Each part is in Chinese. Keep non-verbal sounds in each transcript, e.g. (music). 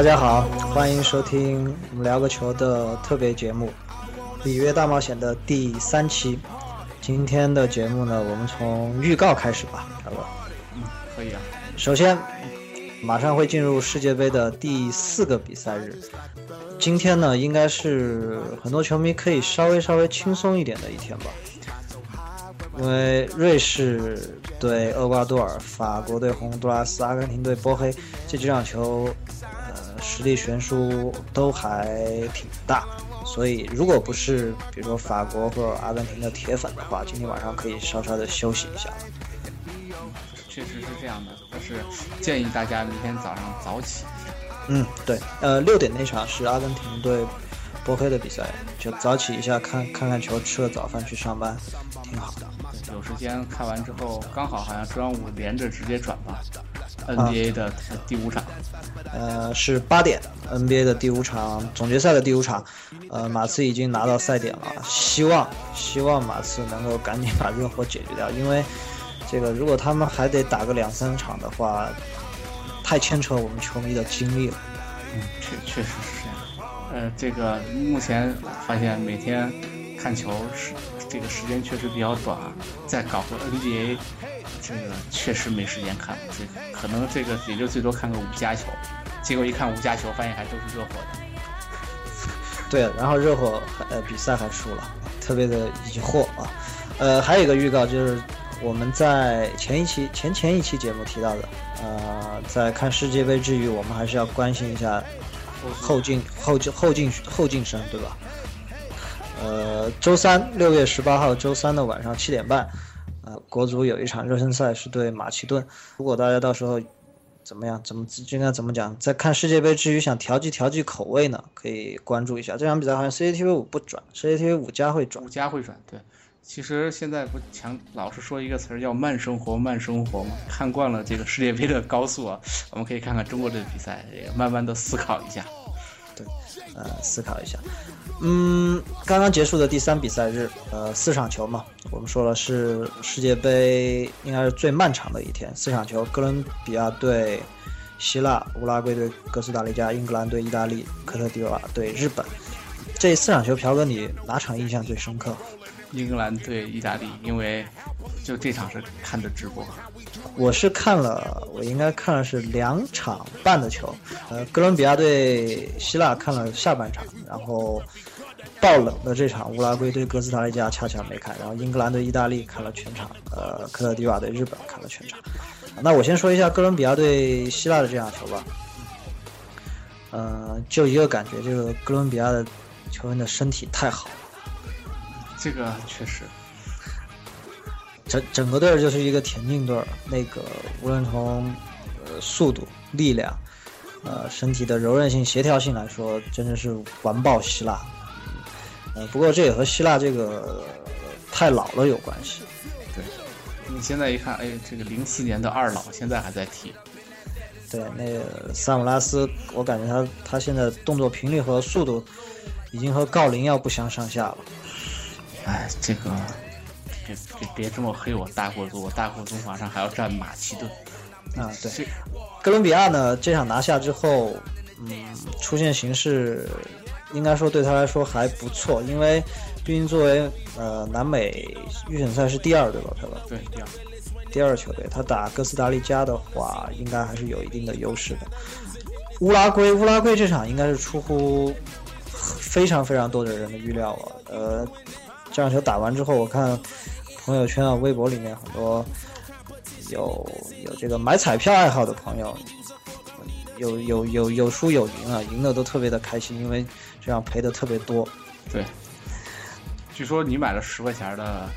大家好，欢迎收听我们聊个球的特别节目《里约大冒险》的第三期。今天的节目呢，我们从预告开始吧，好吧？嗯，可以啊。首先，马上会进入世界杯的第四个比赛日。今天呢，应该是很多球迷可以稍微稍微轻松一点的一天吧，因为瑞士对厄瓜多尔、法国对洪都拉斯、阿根廷对波黑这几场球，呃，实力悬殊都还挺大。所以，如果不是比如说法国或者阿根廷的铁粉的话，今天晚上可以稍稍的休息一下。确实是这样的，但是建议大家明天早上早起。嗯，对，呃，六点那场是阿根廷对波黑的比赛，就早起一下看看看球，吃了早饭去上班，挺好的。有时间看完之后，刚好好像中央五连着直接转吧。NBA 的第五场，呃，是八点，NBA 的第五场总决赛的第五场，呃，马刺已经拿到赛点了，希望希望马刺能够赶紧把热火解决掉，因为这个如果他们还得打个两三场的话，太牵扯我们球迷的精力了。嗯，确确实是这样。呃，这个目前发现每天看球是这个时间确实比较短，再搞个 NBA。这个确实没时间看，这个可能这个也就最多看个五加球，结果一看五加球，发现还都是热火的。对，然后热火呃比赛还输了，特别的疑惑啊。呃，还有一个预告就是我们在前一期前前一期节目提到的，呃，在看世界杯之余，我们还是要关心一下后进后进后进后进生，对吧？呃，周三六月十八号周三的晚上七点半。呃国足有一场热身赛是对马其顿，如果大家到时候怎么样，怎么应该怎么讲，在看世界杯之余想调剂调剂口味呢？可以关注一下这场比赛，好像 CCTV 五不转，CCTV 五加会转，五加会转。对，其实现在不强老是说一个词儿叫慢生活，慢生活嘛。看惯了这个世界杯的高速啊，我们可以看看中国队的比赛，也慢慢的思考一下。对，呃，思考一下。嗯，刚刚结束的第三比赛日，呃，四场球嘛，我们说了是世界杯应该是最漫长的一天，四场球，哥伦比亚对希腊，乌拉圭对哥斯达黎加，英格兰对意大利，科特迪瓦对日本，这四场球，朴哥你哪场印象最深刻？英格兰对意大利，因为就这场是看的直播，我是看了，我应该看了是两场半的球，呃，哥伦比亚对希腊看了下半场，然后爆冷的这场乌拉圭对哥斯达黎加恰恰没看，然后英格兰对意大利看了全场，呃，科特迪瓦对日本看了全场。那我先说一下哥伦比亚对希腊的这场球吧，嗯，就一个感觉，就是哥伦比亚的球员的身体太好。这个确实，整整个队儿就是一个田径队儿，那个无论从呃速度、力量、呃身体的柔韧性、协调性来说，真的是完爆希腊。呃，不过这也和希腊这个太老了有关系。对，你现在一看，哎，这个零四年的二老现在还在踢。对，那个萨姆拉斯，我感觉他他现在动作频率和速度已经和郜林要不相上下了。哎，这个别别别这么黑我大国足，我大国足马上还要战马其顿。啊，对，哥伦比亚呢这场拿下之后，嗯，出现形势应该说对他来说还不错，因为毕竟作为呃南美预选赛是第二对吧，对吧？对，第二，第二球队，他打哥斯达黎加的话，应该还是有一定的优势的。乌拉圭，乌拉圭这场应该是出乎非常非常多的人的预料啊，呃。这场球打完之后，我看朋友圈啊、微博里面很多有有这个买彩票爱好的朋友，有有有有输有赢啊，赢的都特别的开心，因为这样赔的特别多。对，据说你买了十块钱的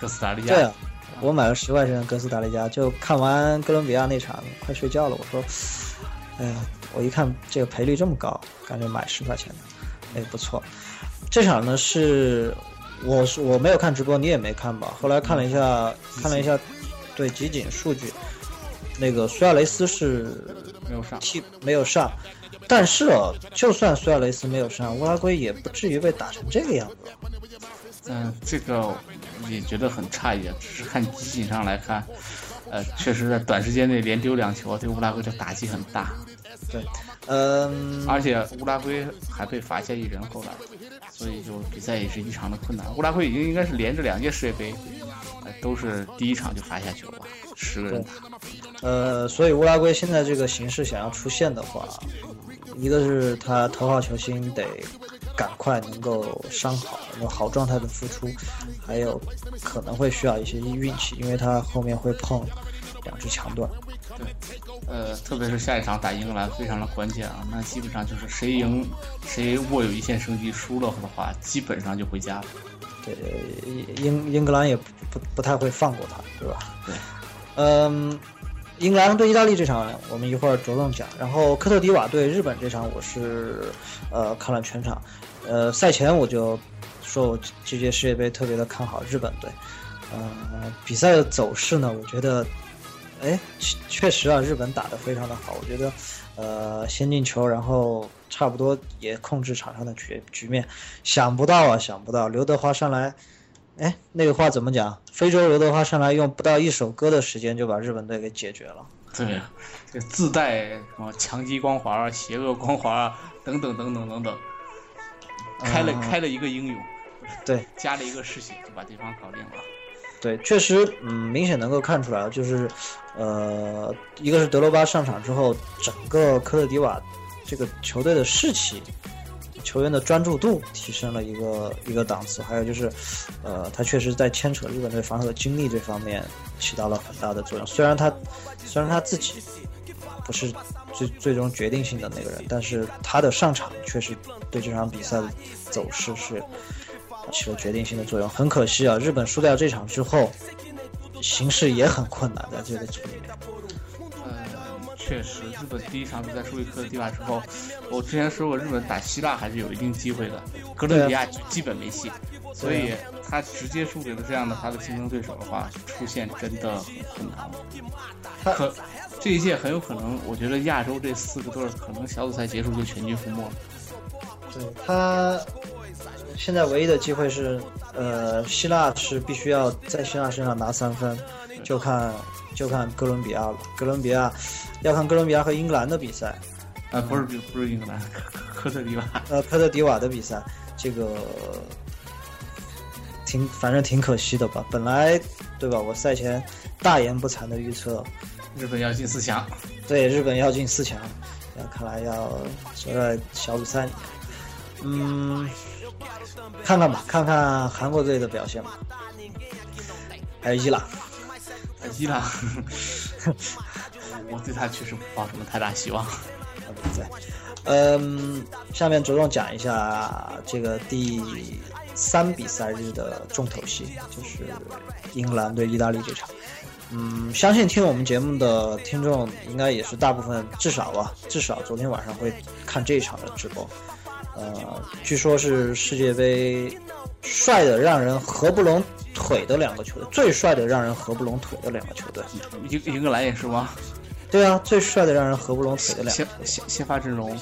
哥斯达黎加。对啊，我买了十块钱的哥斯达黎加，就看完哥伦比亚那场，快睡觉了。我说，哎呀，我一看这个赔率这么高，感觉买十块钱的，哎，不错。这场呢是。我是我没有看直播，你也没看吧？后来看了一下，看了一下，对集锦数据，那个苏亚雷斯是没有上，替没有上，但是哦，就算苏亚雷斯没有上，乌拉圭也不至于被打成这个样子。嗯，这个也觉得很诧异，只是看集锦上来看，呃，确实在短时间内连丢两球，对乌拉圭的打击很大。对，嗯，而且乌拉圭还被罚下一人，后来，所以就比赛也是异常的困难。乌拉圭已经应该是连着两届世界杯，都是第一场就罚下球了，十个人打。呃，所以乌拉圭现在这个形势想要出现的话，一个是他头号球星得赶快能够伤好，有好状态的复出，还有可能会需要一些运气，因为他后面会碰两支强队。对，呃，特别是下一场打英格兰非常的关键啊，那基本上就是谁赢谁握有一线生机，输了的话基本上就回家了。对，英英格兰也不不不太会放过他，对吧？对，嗯，英格兰对意大利这场我们一会儿着重讲，然后科特迪瓦对日本这场我是呃看了全场，呃赛前我就说我这届世界杯特别的看好日本队，呃比赛的走势呢，我觉得。哎，确实啊，日本打得非常的好，我觉得，呃，先进球，然后差不多也控制场上的局局面。想不到啊，想不到刘德华上来，哎，那个话怎么讲？非洲刘德华上来用不到一首歌的时间就把日本队给解决了。对，这自带什么强击光环啊、邪恶光环啊等等等等等等，开了开了一个英勇，对，加了一个嗜血就把对方搞定了。对，确实，嗯，明显能够看出来，就是，呃，一个是德罗巴上场之后，整个科特迪瓦这个球队的士气、球员的专注度提升了一个一个档次，还有就是，呃，他确实在牵扯日本队防守的精力这方面起到了很大的作用。虽然他，虽然他自己不是最最终决定性的那个人，但是他的上场确实对这场比赛的走势是。起了决定性的作用。很可惜啊，日本输掉这场之后，形势也很困难在这个局里面。嗯，确实，日本第一场比赛输给克罗地亚之后，我之前说过，日本打希腊还是有一定机会的，哥伦比亚就基本没戏。所以他直接输给了这样的他的竞争对手的话，出线真的很困难。可这一届很有可能，我觉得亚洲这四个队可能小组赛结束就全军覆没了。对他。现在唯一的机会是，呃，希腊是必须要在希腊身上拿三分，就看就看哥伦比亚了。哥伦比亚要看哥伦比亚和英格兰的比赛，啊，不是不是英格兰，(laughs) 科特迪瓦，呃，科特迪瓦的比赛，这个挺反正挺可惜的吧。本来对吧，我赛前大言不惭的预测，日本要进四强，对，日本要进四强，那看来要缩在小组赛里，嗯。看看吧，看看韩国队的表现吧，还有伊朗，伊朗，(laughs) 我对他确实不抱什么太大希望。对，嗯，下面着重讲一下这个第三比赛日的重头戏，就是英格兰对意大利这场。嗯，相信听我们节目的听众应该也是大部分，至少吧，至少昨天晚上会看这一场的直播。呃，据说是世界杯帅的让人合不拢腿的两个球队，最帅的让人合不拢腿的两个球队，英英格兰也是吗？对啊，最帅的让人合不拢腿的两先先先发阵容，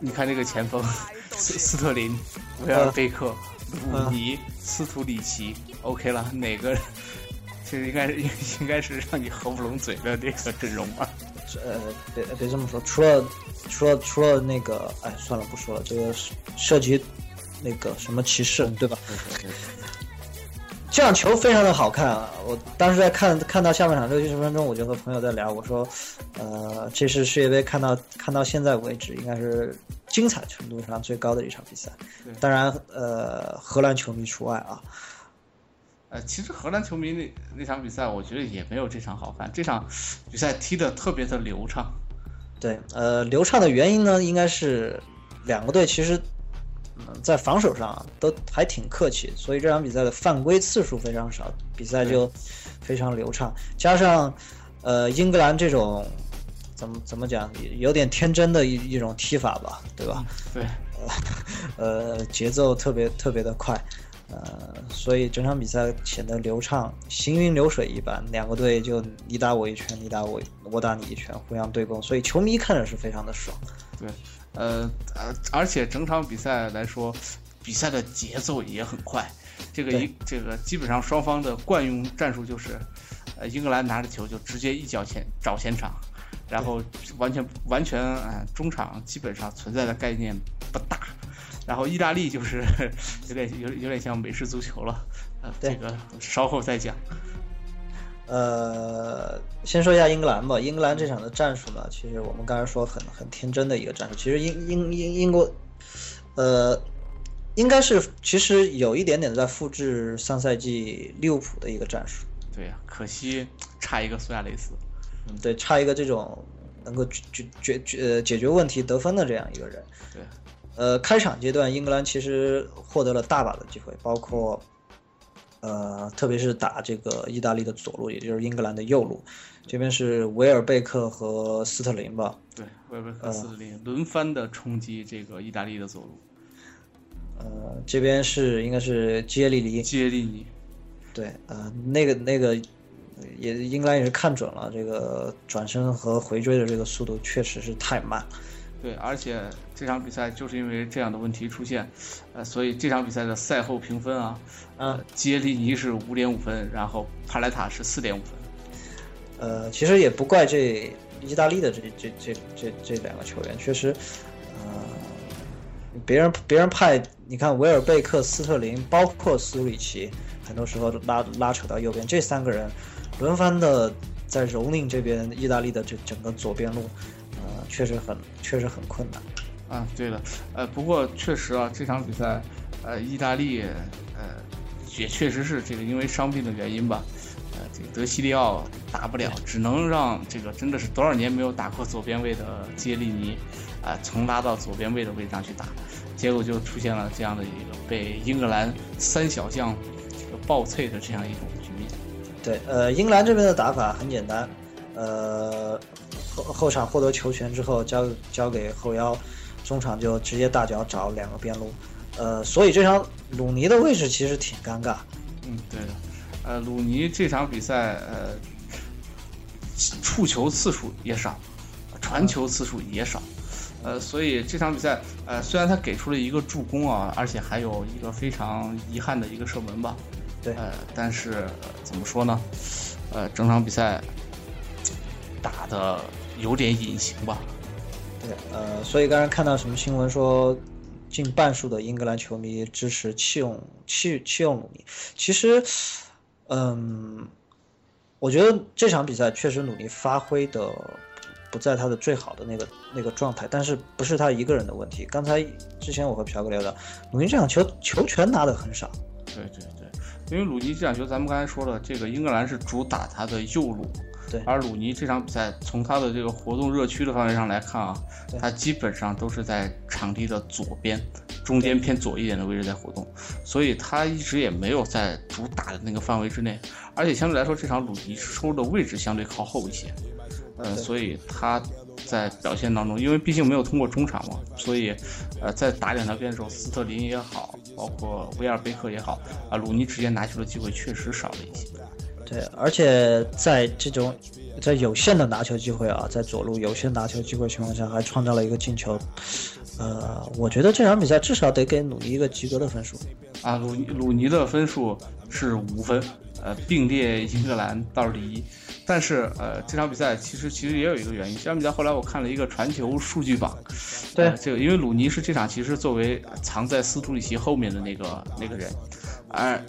你看这个前锋斯斯特林、维尔贝克、鲁尼、斯图里奇，OK 了，哪个其实应该是应该是让你合不拢嘴的这个阵容吧？呃，别别这么说，除了。除了除了那个，哎，算了，不说了。这个涉及那个什么歧视，对吧？这场球非常的好看啊！我当时在看看到下半场六七十分钟，我就和朋友在聊，我说，呃，这是世界杯看到看到现在为止应该是精彩程度上最高的一场比赛。当然，呃，荷兰球迷除外啊。呃，其实荷兰球迷那那场比赛，我觉得也没有这场好看。这场比赛踢得特别的流畅。对，呃，流畅的原因呢，应该是两个队其实，嗯，在防守上都还挺客气，所以这场比赛的犯规次数非常少，比赛就非常流畅。加上，呃，英格兰这种怎么怎么讲，有点天真的一一种踢法吧，对吧？对，(laughs) 呃，节奏特别特别的快。呃，所以整场比赛显得流畅，行云流水一般。两个队就你打我一拳，你打我，我打你一拳，互相对攻，所以球迷看着是非常的爽。对，呃呃，而且整场比赛来说，比赛的节奏也很快。这个一这个基本上双方的惯用战术就是，呃，英格兰拿着球就直接一脚前找前场，然后完全完全啊，中场基本上存在的概念不大。然后意大利就是 (laughs) 有点有有点像美式足球了，呃，这个稍后再讲。呃，先说一下英格兰吧。英格兰这场的战术呢，其实我们刚才说很很天真的一个战术。其实英英英英国，呃，应该是其实有一点点在复制上赛季利物浦的一个战术。对呀，可惜差一个苏亚雷斯。嗯，对，差一个这种能够解决解解决问题得分的这样一个人。对。呃，开场阶段英格兰其实获得了大把的机会，包括。呃，特别是打这个意大利的左路，也就是英格兰的右路，这边是维尔贝克和斯特林吧？对，维尔贝克、斯特林轮番的冲击这个意大利的左路。呃，这边是应该是基耶利尼。基耶利尼。对，呃，那个那个也英格兰也是看准了这个转身和回追的这个速度确实是太慢。对，而且这场比赛就是因为这样的问题出现，呃，所以这场比赛的赛后评分啊，呃，杰利尼是五点五分，然后帕莱塔是四点五分。呃，其实也不怪这意大利的这这这这这两个球员，确实，呃，别人别人派你看维尔贝克、斯特林，包括苏里奇，很多时候拉拉扯到右边，这三个人轮番的在蹂躏这边意大利的这整个左边路。确实很，确实很困难。啊，对了，呃，不过确实啊，这场比赛，呃，意大利，呃，也确实是这个因为伤病的原因吧，呃，这个德西利奥打不了，只能让这个真的是多少年没有打过左边位的杰利尼，啊，重拉到左边位的位置上去打，结果就出现了这样的一个被英格兰三小将这个爆脆的这样一种局面。对，呃，英格兰这边的打法很简单，呃。后后场获得球权之后，交交给后腰，中场就直接大脚找两个边路，呃，所以这场鲁尼的位置其实挺尴尬。嗯，对的，呃，鲁尼这场比赛呃，触球次数也少，传球次数也少，呃，所以这场比赛呃，虽然他给出了一个助攻啊，而且还有一个非常遗憾的一个射门吧，对，呃，但是怎么说呢，呃，整场比赛打的。有点隐形吧，对，呃，所以刚才看到什么新闻说，近半数的英格兰球迷支持弃用弃弃用鲁尼。其实，嗯，我觉得这场比赛确实鲁尼发挥的不在他的最好的那个那个状态，但是不是他一个人的问题。刚才之前我和朴哥聊的，鲁尼这场球球权拿的很少。对对对，因为鲁尼这场球，咱们刚才说了，这个英格兰是主打他的右路。对，而鲁尼这场比赛从他的这个活动热区的范围上来看啊，他基本上都是在场地的左边，中间偏左一点的位置在活动，所以他一直也没有在主打的那个范围之内，而且相对来说这场鲁尼收的位置相对靠后一些，呃，所以他在表现当中，因为毕竟没有通过中场嘛，所以呃在打两条边的时候，斯特林也好，包括威尔贝克也好，啊，鲁尼直接拿球的机会确实少了一些。对，而且在这种在有限的拿球机会啊，在左路有限拿球机会情况下，还创造了一个进球。呃，我觉得这场比赛至少得给鲁尼一个及格的分数。啊，鲁鲁尼的分数是五分，呃，并列英格兰倒数第一。但是，呃，这场比赛其实其实也有一个原因。这场比赛后来我看了一个传球数据榜，对，这个因为鲁尼是这场其实作为藏在斯图里奇后面的那个那个人，而。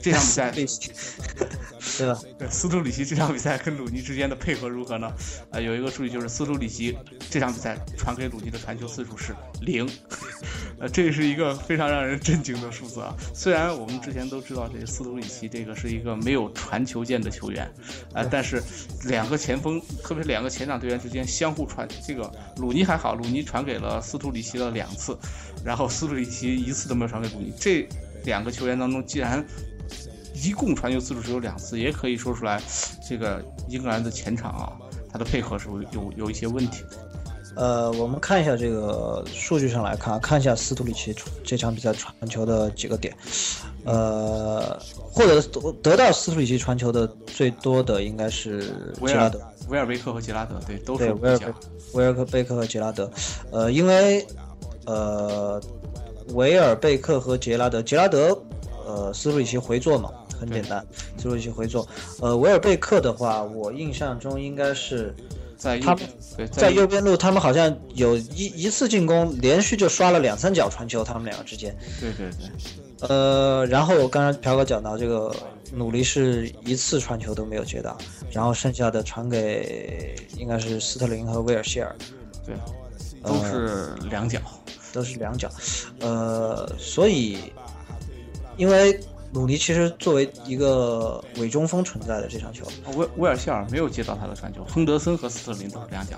这场比赛，(laughs) 对吧？对，斯图里奇这场比赛跟鲁尼之间的配合如何呢？啊，有一个数据就是斯图里奇这场比赛传给鲁尼的传球次数是零，呃，这是一个非常让人震惊的数字啊。虽然我们之前都知道这个斯图里奇这个是一个没有传球键的球员，啊，但是两个前锋，特别是两个前场队员之间相互传，这个鲁尼还好，鲁尼传给了斯图里奇了两次，然后斯图里奇一次都没有传给鲁尼。这两个球员当中，既然一共传球次数只有两次，也可以说出来，这个英格兰的前场啊，他的配合是有有一些问题。呃，我们看一下这个数据上来看，看一下斯图里奇这场比赛传球的几个点。呃，获得得到斯图里奇传球的最多的应该是吉拉德、维尔维克和吉拉德，对，都是维尔维尔贝克和吉拉德。呃，因为呃，维尔贝克和杰拉德，杰拉德呃斯鲁里奇回做嘛。很简单，斯鲁里奇回做。呃，维尔贝克的话，我印象中应该是在他们在右边路，他们好像有一一次进攻，连续就刷了两三脚传球，他们两个之间。对对对。呃，然后刚才朴哥讲到这个努力是一次传球都没有接到，然后剩下的传给应该是斯特林和威尔希尔。对，都是两脚。都是两脚，呃，所以，因为鲁尼其实作为一个伪中锋存在的这场球，威威尔希尔没有接到他的传球，亨德森和斯特林都是两脚，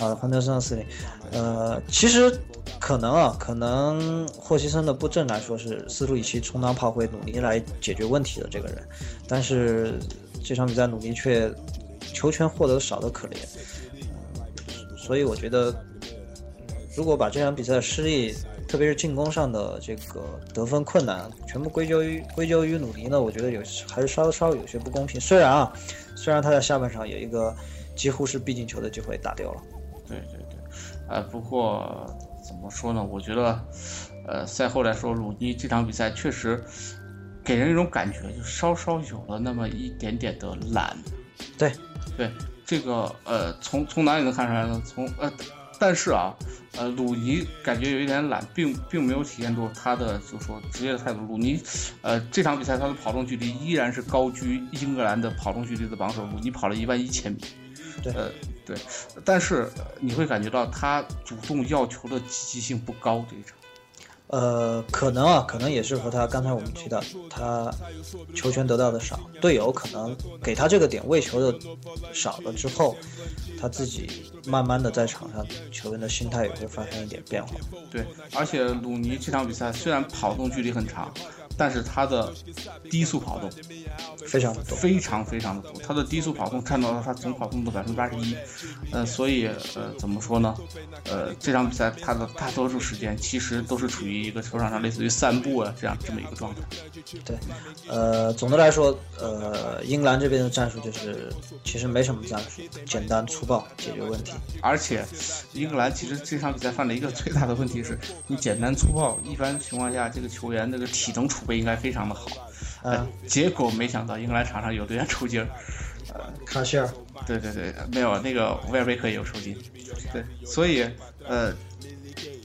啊，亨德森和斯特林，呃，其实可能啊，可能霍奇森的布阵来说是斯图里奇充当炮灰，努尼来解决问题的这个人，但是这场比赛努尼却球权获得少的可怜，所以我觉得。如果把这场比赛的失利，特别是进攻上的这个得分困难，全部归咎于归咎于鲁尼呢？我觉得有还是稍稍有些不公平。虽然啊，虽然他在下半场有一个几乎是必进球的机会打掉了。对对对，呃，不过怎么说呢？我觉得，呃，赛后来说，鲁尼这场比赛确实给人一种感觉，就稍稍有了那么一点点的懒。对对，这个呃，从从哪里能看出来呢？从呃。但是啊，呃，鲁尼感觉有一点懒，并并没有体现出他的就说职业的态度。鲁尼，呃，这场比赛他的跑动距离依然是高居英格兰的跑动距离的榜首。鲁尼跑了一万一千米，对，呃，对。但是你会感觉到他主动要球的积极性不高这一场。呃，可能啊，可能也是和他刚才我们提到，他球权得到的少，队友可能给他这个点位球的少了之后，他自己慢慢的在场上球员的心态也会发生一点变化。对，而且鲁尼这场比赛虽然跑动距离很长。但是他的低速跑动非常多，非常非常的多。他的低速跑动占到了他总跑动的百分之八十一，呃，所以呃，怎么说呢？呃，这场比赛他的大多数时间其实都是处于一个球场上类似于散步啊这样这么一个状态。对，呃，总的来说，呃，英格兰这边的战术就是其实没什么战术，简单粗暴解决问题。而且，英格兰其实这场比赛犯了一个最大的问题是，你简单粗暴，一般情况下这个球员那个体能储。应该非常的好，呃，结果没想到英格兰场上有队员抽筋儿，呃，卡希尔，对对对，没有那个维尔贝克也有抽筋，对，所以呃，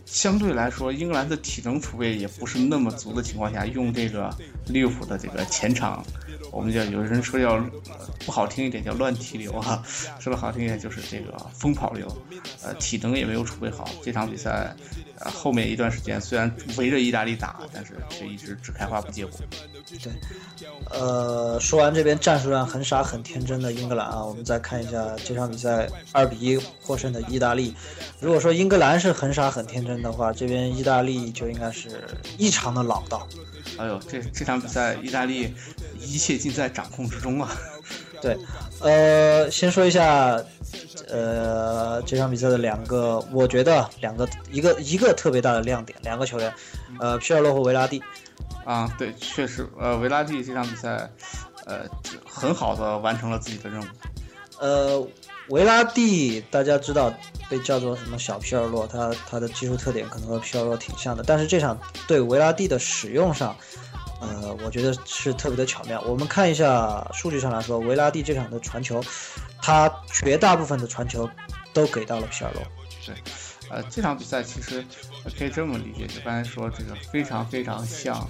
相对来说，英格兰的体能储备也不是那么足的情况下，用这个利物浦的这个前场，我们叫有人说叫不好听一点叫乱踢流哈，说的好听一点就是这个疯跑流，呃，体能也没有储备好，这场比赛。后面一段时间虽然围着意大利打，但是却一直只开花不结果。对，呃，说完这边战术上很傻很天真的英格兰啊，我们再看一下这场比赛二比一获胜的意大利。如果说英格兰是很傻很天真的话，这边意大利就应该是异常的老道。哎呦，这这场比赛意大利一切尽在掌控之中啊！对，呃，先说一下。呃，这场比赛的两个，我觉得两个一个一个特别大的亮点，两个球员，呃，皮尔洛和维拉蒂。啊，对，确实，呃，维拉蒂这场比赛，呃，很好的完成了自己的任务。呃，维拉蒂大家知道被叫做什么小皮尔洛，他他的技术特点可能和皮尔洛挺像的，但是这场对维拉蒂的使用上。呃，我觉得是特别的巧妙。我们看一下数据上来说，维拉蒂这场的传球，他绝大部分的传球都给到了皮尔洛。对，呃，这场比赛其实可以这么理解，就刚才说这个非常非常像，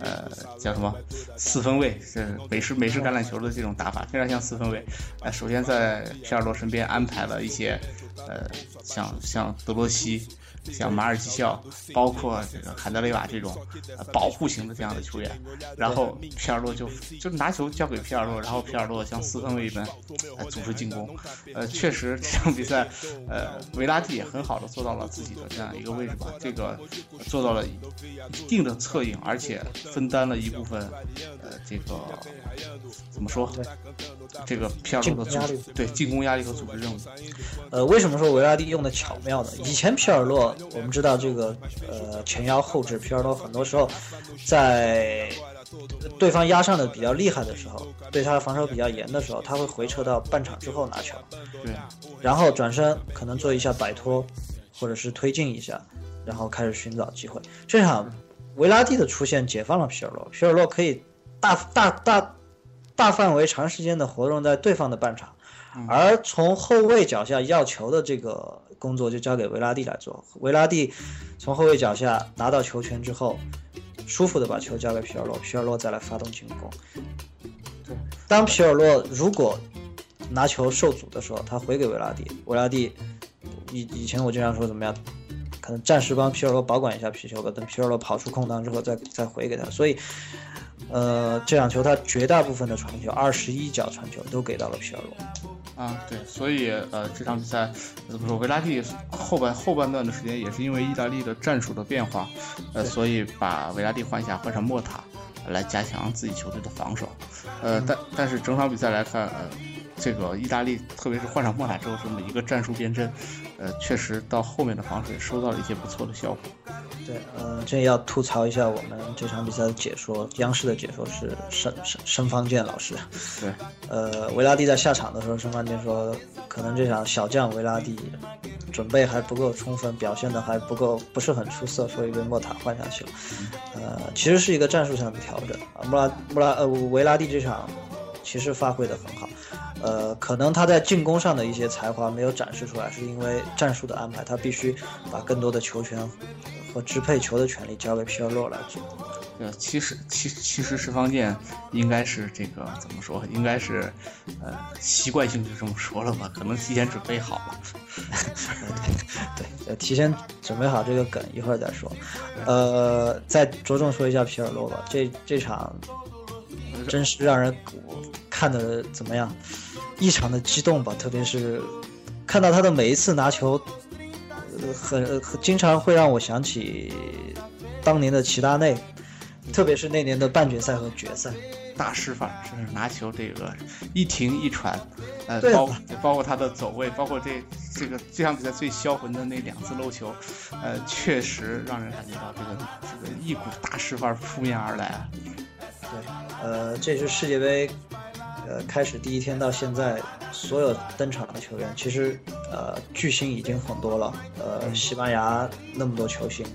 呃，叫什么四分卫，是美式美式橄榄球的这种打法，非常像四分卫。呃，首先在皮尔洛身边安排了一些，呃，像像德罗西。像马尔基肖，包括这个坎德雷瓦这种保护型的这样的球员，然后皮尔洛就就拿球交给皮尔洛，然后皮尔洛像四分卫一般来组织进攻。呃，确实这场比赛，呃，维拉蒂也很好的做到了自己的这样一个位置吧，这个做到了一定的策应，而且分担了一部分，呃，这个怎么说？这个皮尔洛的组对进攻压力和组织任务。呃，为什么说维拉蒂用的巧妙呢？以前皮尔洛。我们知道这个，呃，前腰后置皮尔洛很多时候，在对方压上的比较厉害的时候，对他的防守比较严的时候，他会回撤到半场之后拿球，对，然后转身可能做一下摆脱，或者是推进一下，然后开始寻找机会。这场维拉蒂的出现解放了皮尔洛，皮尔洛可以大大大大范围长时间的活动在对方的半场，而从后卫脚下要球的这个工作就交给维拉蒂来做。维拉蒂从后卫脚下拿到球权之后，舒服的把球交给皮尔洛，皮尔洛再来发动进攻。对，当皮尔洛如果拿球受阻的时候，他回给维拉蒂，维拉蒂以以前我经常说怎么样，可能暂时帮皮尔洛保管一下皮球吧，等皮尔洛跑出空档之后再再回给他。所以，呃，这场球他绝大部分的传球，二十一脚传球都给到了皮尔洛。啊，对，所以呃，这场比赛怎么说？维拉蒂后半后半段的时间也是因为意大利的战术的变化，呃，所以把维拉蒂换下，换上莫塔来加强自己球队的防守。呃，但但是整场比赛来看，呃，这个意大利特别是换上莫塔之后这么一个战术变阵，呃，确实到后面的防守也收到了一些不错的效果。对，呃，这要吐槽一下我们这场比赛的解说，央视的解说是申申申方健老师。对，呃，维拉蒂在下场的时候，申方健说，可能这场小将维拉蒂准备还不够充分，表现的还不够，不是很出色，所以被莫塔换下去了。呃，其实是一个战术上的调整啊。穆拉穆拉呃维拉蒂这场其实发挥的很好，呃，可能他在进攻上的一些才华没有展示出来，是因为战术的安排，他必须把更多的球权。和支配球的权利交给皮尔洛来做。呃，其实其其实石方健应该是这个怎么说？应该是呃习惯性就这么说了吧？可能提前准备好了。(laughs) 对，提前准备好这个梗，一会儿再说。呃，再着重说一下皮尔洛吧。这这场真是让人看的怎么样？异常的激动吧？特别是看到他的每一次拿球。很很经常会让我想起当年的齐达内，特别是那年的半决赛和决赛，大师范，是拿球这个一停一传，呃，包包括他的走位，包括这这个这场比赛最销魂的那两次漏球，呃，确实让人感觉到这个这个一股大师范扑面而来。对，呃，这是世界杯。呃，开始第一天到现在，所有登场的球员，其实，呃，巨星已经很多了。呃，西班牙那么多球星，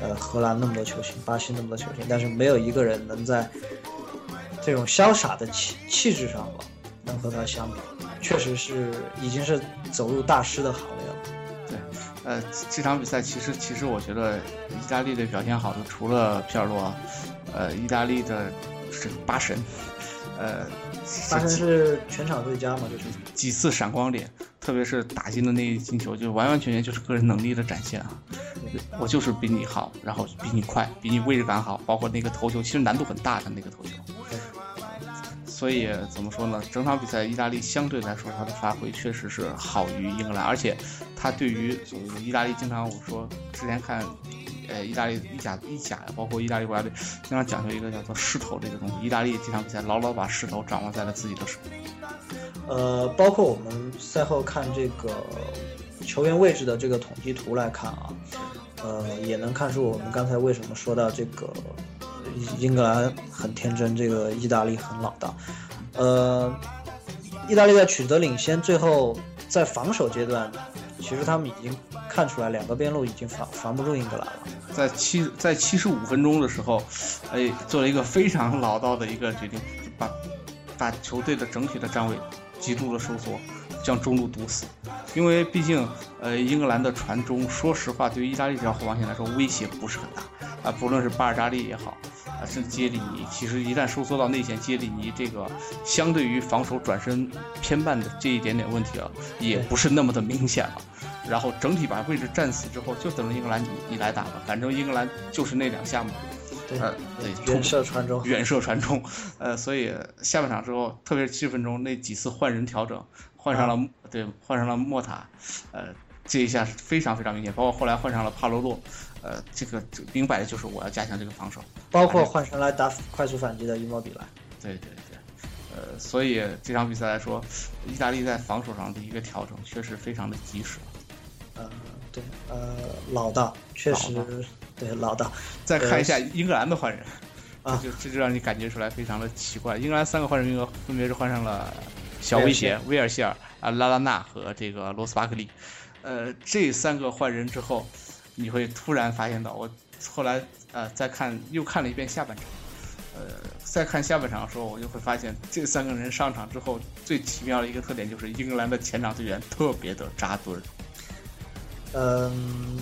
呃，荷兰那么多球星，巴西那么多球星，但是没有一个人能在这种潇洒的气气质上吧，能和他相比。确实是已经是走入大师的行列了。对，呃，这场比赛其实其实我觉得意大利队表现好的除了皮尔洛，呃，意大利的这个八神。呃，八神是全场最佳嘛？就是几次闪光点，特别是打进的那一进球，就完完全全就是个人能力的展现啊！我就是比你好，然后比你快，比你位置感好，包括那个头球，其实难度很大的那个头球。所以怎么说呢？整场比赛意大利相对来说他的发挥确实是好于英格兰，而且他对于意大利经常我说之前看。呃，意大利意甲意甲包括意大利国家队，经常讲究一个叫做势头这个东西。意大利这场比赛牢牢把势头掌握在了自己的手里。呃，包括我们赛后看这个球员位置的这个统计图来看啊，呃，也能看出我们刚才为什么说到这个英格兰很天真，这个意大利很老道。呃，意大利在取得领先，最后在防守阶段。其实他们已经看出来，两个边路已经防防不住英格兰了。在七在七十五分钟的时候，哎，做了一个非常老道的一个决定，把把球队的整体的站位极度的收缩，将中路堵死。因为毕竟，呃，英格兰的传中，说实话，对于意大利这条后防线来说，威胁不是很大啊。不论是巴尔扎利也好。啊，是杰里尼。其实一旦收缩到内线，杰里尼这个相对于防守转身偏半的这一点点问题啊，也不是那么的明显了。然后整体把位置占死之后，就等着英格兰你你来打吧，反正英格兰就是那两下嘛。对，对，远射传中，远射传中。呃，所以下半场之后，特别是七十分钟那几次换人调整，换上了对，换上了莫塔，呃，这一下是非常非常明显。包括后来换上了帕罗洛。呃，这个明摆的就是我要加强这个防守，包括换上来打快速反击的伊莫比莱。对对对，呃，所以这场比赛来说，意大利在防守上的一个调整确实非常的及时。呃，对，呃，老大确实对老大。再看一下英格兰的换人，啊，就这就让你感觉出来非常的奇怪。英格兰三个换人名额分别是换上了小威胁、威尔希尔、啊拉拉纳和这个罗斯巴克利。呃，这三个换人之后。你会突然发现到，我后来呃再看又看了一遍下半场，呃，再看下半场的时候，我就会发现这三个人上场之后最奇妙的一个特点就是英格兰的前场队员特别的扎堆儿。嗯，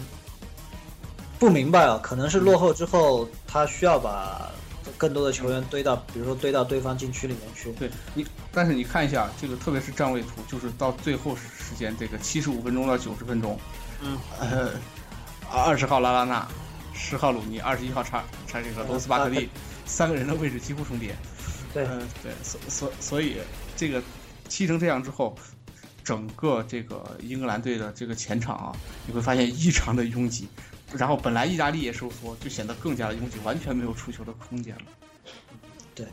不明白啊，可能是落后之后，他需要把更多的球员堆到，比如说堆到对方禁区里面去。对你，但是你看一下这个，特别是站位图，就是到最后时间，这个七十五分钟到九十分钟，嗯，呃，二十号拉拉纳，十号鲁尼，二十一号查查这个罗斯巴克利，三个人的位置几乎重叠。对，嗯，对，所所所以这个踢成这样之后。整个这个英格兰队的这个前场啊，你会发现异常的拥挤，然后本来意大利也收缩，就显得更加的拥挤，完全没有出球的空间了。对，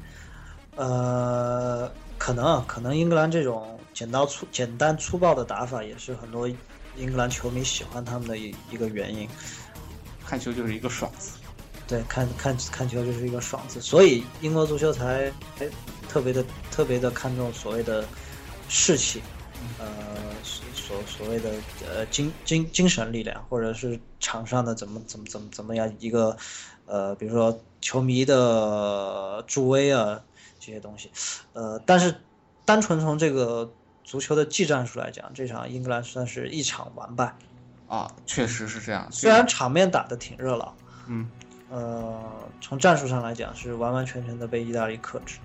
呃，可能可能英格兰这种简单粗简单粗暴的打法，也是很多英格兰球迷喜欢他们的一一个原因。看球就是一个爽字。对，看看看球就是一个爽字，所以英国足球才特别的特别的看重所谓的士气。呃，所所谓的呃精精精神力量，或者是场上的怎么怎么怎么怎么样一个呃，比如说球迷的助威啊这些东西，呃，但是单纯从这个足球的技战术来讲，这场英格兰算是一场完败啊，确实是这样。虽然场面打得挺热闹，嗯，呃，从战术上来讲是完完全全的被意大利克制。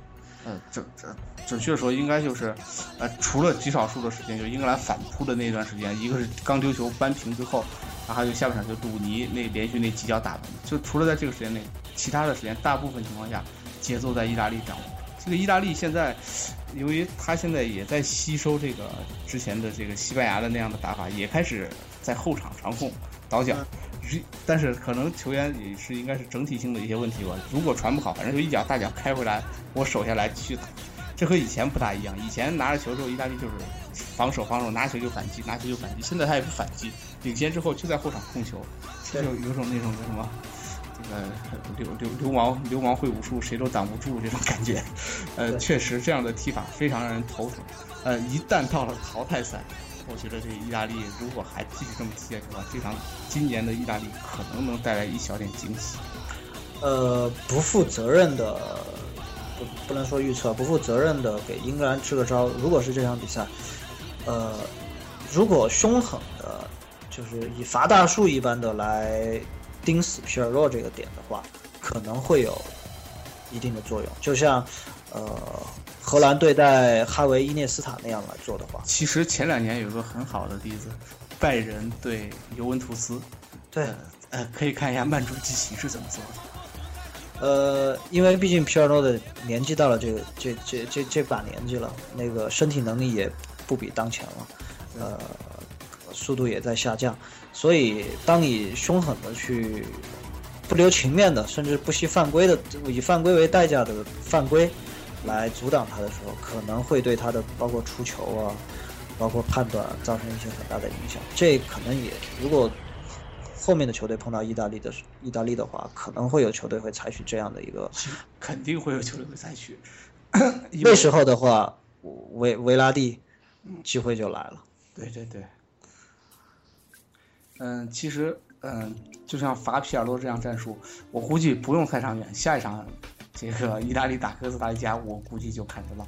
嗯，准准准确说，应该就是，呃，除了极少数的时间，就英格兰反扑的那段时间，一个是刚丢球扳平之后，然后还有下半场就鲁尼那连续那几脚打门，就除了在这个时间内，其他的时间大部分情况下节奏在意大利掌握。这个意大利现在，由于他现在也在吸收这个之前的这个西班牙的那样的打法，也开始在后场长控倒脚。但是可能球员也是应该是整体性的一些问题吧。如果传不好，反正就一脚大脚开回来，我守下来继续打。这和以前不大一样。以前拿着球之后，意大利就是防守防守，拿球就反击，拿球就反击。现在他也不反击，领先之后就在后场控球，就有种那种叫什么，这个流流流氓流氓会武术，谁都挡不住这种感觉。呃，确实这样的踢法非常让人头疼。呃，一旦到了淘汰赛。我觉得这意大利如果还继续这么踢下去的话，这场今年的意大利可能能带来一小点惊喜。呃，不负责任的，不不能说预测，不负责任的给英格兰支个招。如果是这场比赛，呃，如果凶狠的，就是以罚大树一般的来盯死皮尔洛这个点的话，可能会有一定的作用。就像，呃。荷兰对待哈维伊涅斯塔那样来做的话，其实前两年有个很好的例子，拜仁对尤文图斯，对，呃，可以看一下曼朱基奇是怎么做的。呃，因为毕竟皮尔洛的年纪到了这个这这这这把年纪了，那个身体能力也不比当前了，呃，速度也在下降，所以当你凶狠的去不留情面的，甚至不惜犯规的，以犯规为代价的犯规。来阻挡他的时候，可能会对他的包括出球啊，包括判断造成一些很大的影响。这可能也，如果后面的球队碰到意大利的意大利的话，可能会有球队会采取这样的一个，肯定会有球队会采取。(coughs) 那时候的话，维维拉蒂机会就来了。对对对。嗯，其实嗯，就像罚皮尔洛这样战术，我估计不用太长远，下一场。这个意大利打哥斯达黎加，我估计就看得到。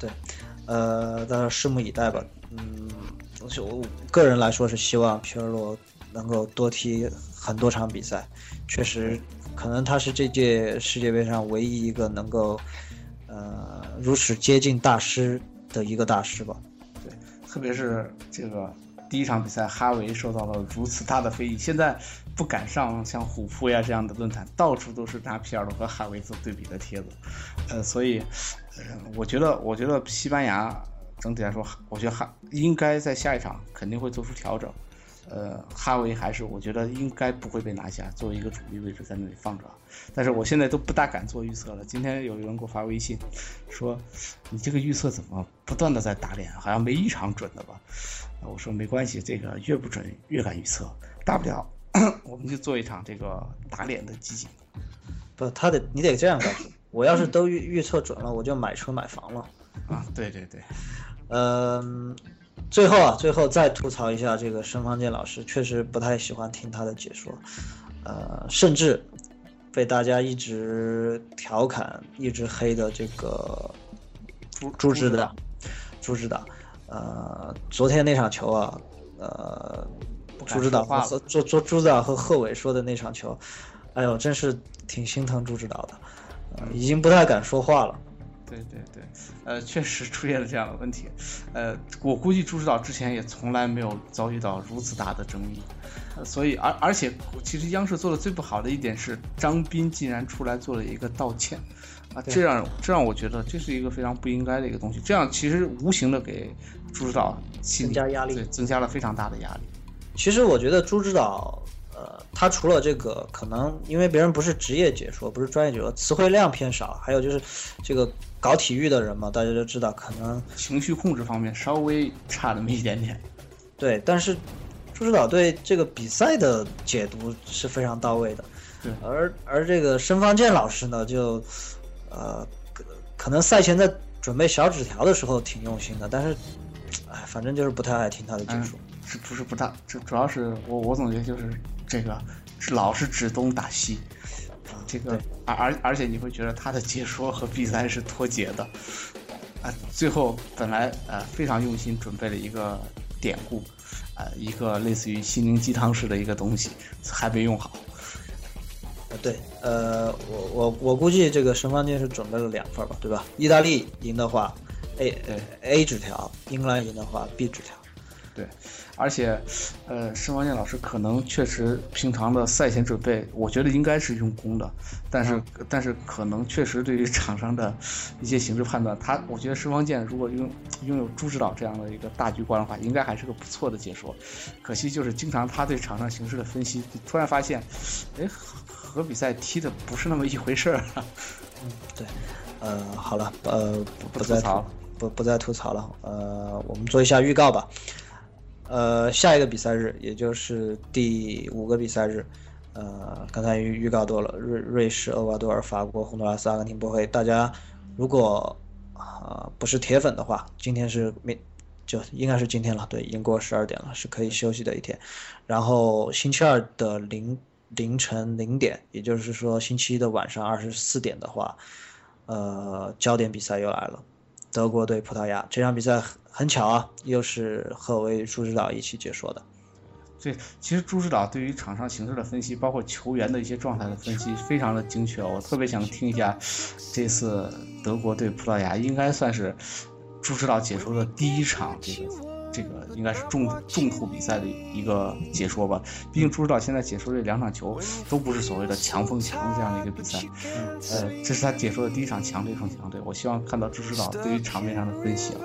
对，呃，大家拭目以待吧。嗯，就个人来说是希望皮尔洛能够多踢很多场比赛。确实，可能他是这届世界杯上唯一一个能够，呃，如此接近大师的一个大师吧。对，特别是这个。第一场比赛，哈维受到了如此大的非议，现在不敢上像虎扑呀这样的论坛，到处都是拿皮尔洛和哈维做对比的帖子，呃，所以，呃，我觉得，我觉得西班牙整体来说，我觉得哈应该在下一场肯定会做出调整。呃，哈维还是我觉得应该不会被拿下，作为一个主力位置在那里放着。但是我现在都不大敢做预测了。今天有人给我发微信，说你这个预测怎么不断的在打脸，好像没一场准的吧？我说没关系，这个越不准越敢预测，大不了 (clears throat) 我们就做一场这个打脸的集锦。不，他得你得这样告诉我，要是都预预测准了，我就买车买房了。啊，对对对，嗯。最后啊，最后再吐槽一下这个申方健老师，确实不太喜欢听他的解说，呃，甚至被大家一直调侃、一直黑的这个朱朱指导，朱指导，呃，昨天那场球啊，呃，朱指导和朱朱朱指导和贺炜说的那场球，哎呦，真是挺心疼朱指导的，呃，已经不太敢说话了。对对对，呃，确实出现了这样的问题，呃，我估计朱指导之前也从来没有遭遇到如此大的争议，所以而而且其实央视做的最不好的一点是张斌竟然出来做了一个道歉，啊，这让这让我觉得这是一个非常不应该的一个东西，这样其实无形的给朱指导增加压力，对，增加了非常大的压力。其实我觉得朱指导。呃，他除了这个，可能因为别人不是职业解说，不是专业解说，词汇量偏少，还有就是这个搞体育的人嘛，大家都知道，可能情绪控制方面稍微差那么一点点。对，但是朱指导对这个比赛的解读是非常到位的。对，而而这个申方健老师呢，就呃，可能赛前在准备小纸条的时候挺用心的，但是，哎，反正就是不太爱听他的解说。是不是不大？这主要是我我总觉得就是。这个是老是指东打西，这个而而而且你会觉得他的解说和比赛是脱节的，啊，最后本来呃非常用心准备了一个典故，呃一个类似于心灵鸡汤式的一个东西还没用好，呃对，呃我我我估计这个神方健是准备了两份吧，对吧？意大利赢的话，A A 纸条；英格兰赢的话，B 纸条。对，而且，呃，申方健老师可能确实平常的赛前准备，我觉得应该是用功的，但是，但是可能确实对于场上的一些形势判断，他，我觉得申方健如果拥拥有朱指导这样的一个大局观的话，应该还是个不错的解说。可惜就是经常他对场上形势的分析，突然发现，哎，和比赛踢的不是那么一回事儿。嗯，对，呃，好了，呃，不再不不再吐槽了，呃，我们做一下预告吧。呃，下一个比赛日，也就是第五个比赛日，呃，刚才预预告多了，瑞瑞士、厄瓜多尔、法国、洪都拉斯、阿根廷、波黑。大家如果啊不是铁粉的话，今天是明，就应该是今天了，对，已经过十二点了，是可以休息的一天。然后星期二的零凌晨零点，也就是说星期一的晚上二十四点的话，呃，焦点比赛又来了，德国对葡萄牙这场比赛。很巧啊，又是和为朱指导一起解说的。对，其实朱指导对于场上形势的分析，包括球员的一些状态的分析，非常的精确。我特别想听一下这次德国对葡萄牙，应该算是朱指导解说的第一场这个。这个应该是重重头比赛的一个解说吧，毕竟朱指导现在解说这两场球都不是所谓的强风强这样的一个比赛，呃，这是他解说的第一场强队胜强队，我希望看到朱指导对于场面上的分析啊，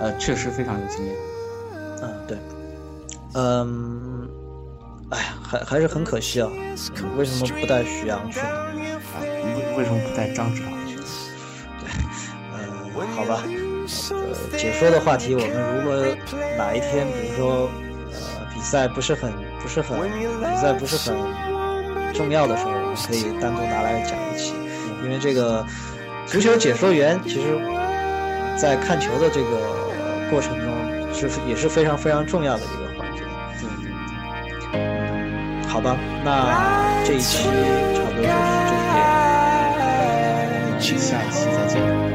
呃，确实非常有经验。嗯，对，嗯，哎呀，还还是很可惜啊，为什么不带徐阳去呢？啊，为为什么不带张指导去？对，呃，好吧。呃，解说的话题，我们如果哪一天，比如说，呃，比赛不是很不是很比赛不是很重要的时候，我们可以单独拿来讲一期。因为这个足球解说员，其实，在看球的这个过程中，是也是非常非常重要的一个环节。对对对。好吧，那这一期差不多就是就是这样。我们下一期再见。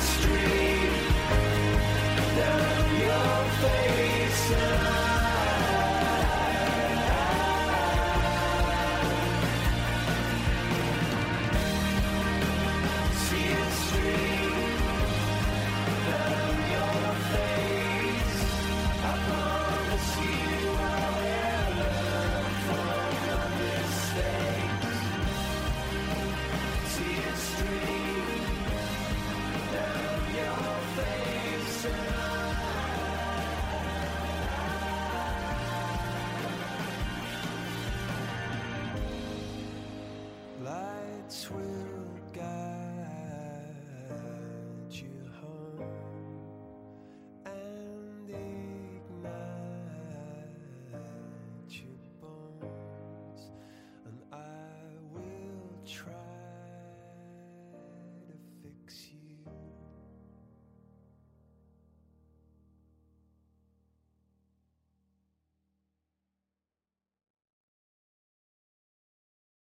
street.